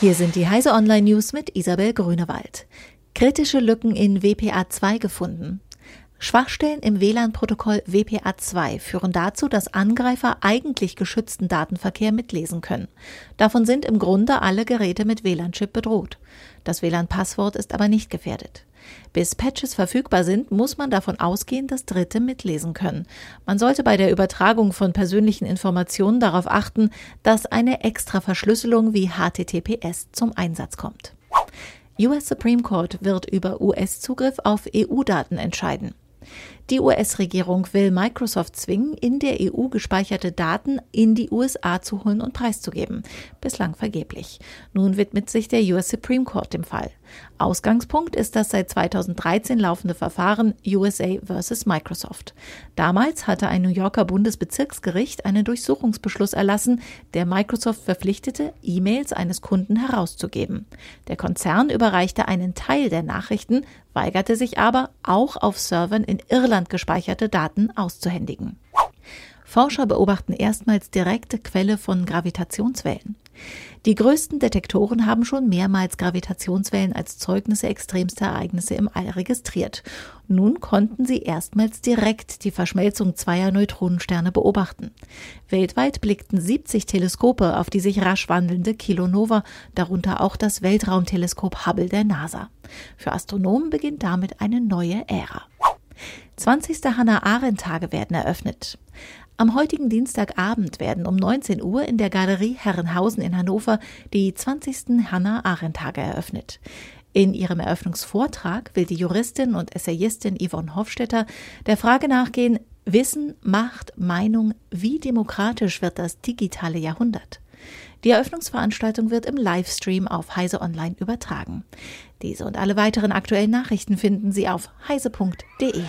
Hier sind die Heise Online News mit Isabel Grünewald. Kritische Lücken in WPA2 gefunden. Schwachstellen im WLAN-Protokoll WPA2 führen dazu, dass Angreifer eigentlich geschützten Datenverkehr mitlesen können. Davon sind im Grunde alle Geräte mit WLAN-Chip bedroht. Das WLAN-Passwort ist aber nicht gefährdet. Bis Patches verfügbar sind, muss man davon ausgehen, dass Dritte mitlesen können. Man sollte bei der Übertragung von persönlichen Informationen darauf achten, dass eine extra Verschlüsselung wie HTTPS zum Einsatz kommt. US Supreme Court wird über US-Zugriff auf EU-Daten entscheiden. Die US-Regierung will Microsoft zwingen, in der EU gespeicherte Daten in die USA zu holen und preiszugeben. Bislang vergeblich. Nun widmet sich der US Supreme Court dem Fall. Ausgangspunkt ist das seit 2013 laufende Verfahren USA vs. Microsoft. Damals hatte ein New Yorker Bundesbezirksgericht einen Durchsuchungsbeschluss erlassen, der Microsoft verpflichtete, E-Mails eines Kunden herauszugeben. Der Konzern überreichte einen Teil der Nachrichten, weigerte sich aber, auch auf Servern in Irland gespeicherte Daten auszuhändigen. Forscher beobachten erstmals direkte Quelle von Gravitationswellen. Die größten Detektoren haben schon mehrmals Gravitationswellen als Zeugnisse extremster Ereignisse im All registriert. Nun konnten sie erstmals direkt die Verschmelzung zweier Neutronensterne beobachten. Weltweit blickten 70 Teleskope auf die sich rasch wandelnde Kilonova, darunter auch das Weltraumteleskop Hubble der NASA. Für Astronomen beginnt damit eine neue Ära. 20. Hannah Arendt Tage werden eröffnet. Am heutigen Dienstagabend werden um 19 Uhr in der Galerie Herrenhausen in Hannover die 20. Hannah Arendt Tage eröffnet. In ihrem Eröffnungsvortrag will die Juristin und Essayistin Yvonne Hofstetter der Frage nachgehen, Wissen, Macht, Meinung, wie demokratisch wird das digitale Jahrhundert? Die Eröffnungsveranstaltung wird im Livestream auf Heise Online übertragen. Diese und alle weiteren aktuellen Nachrichten finden Sie auf heise.de.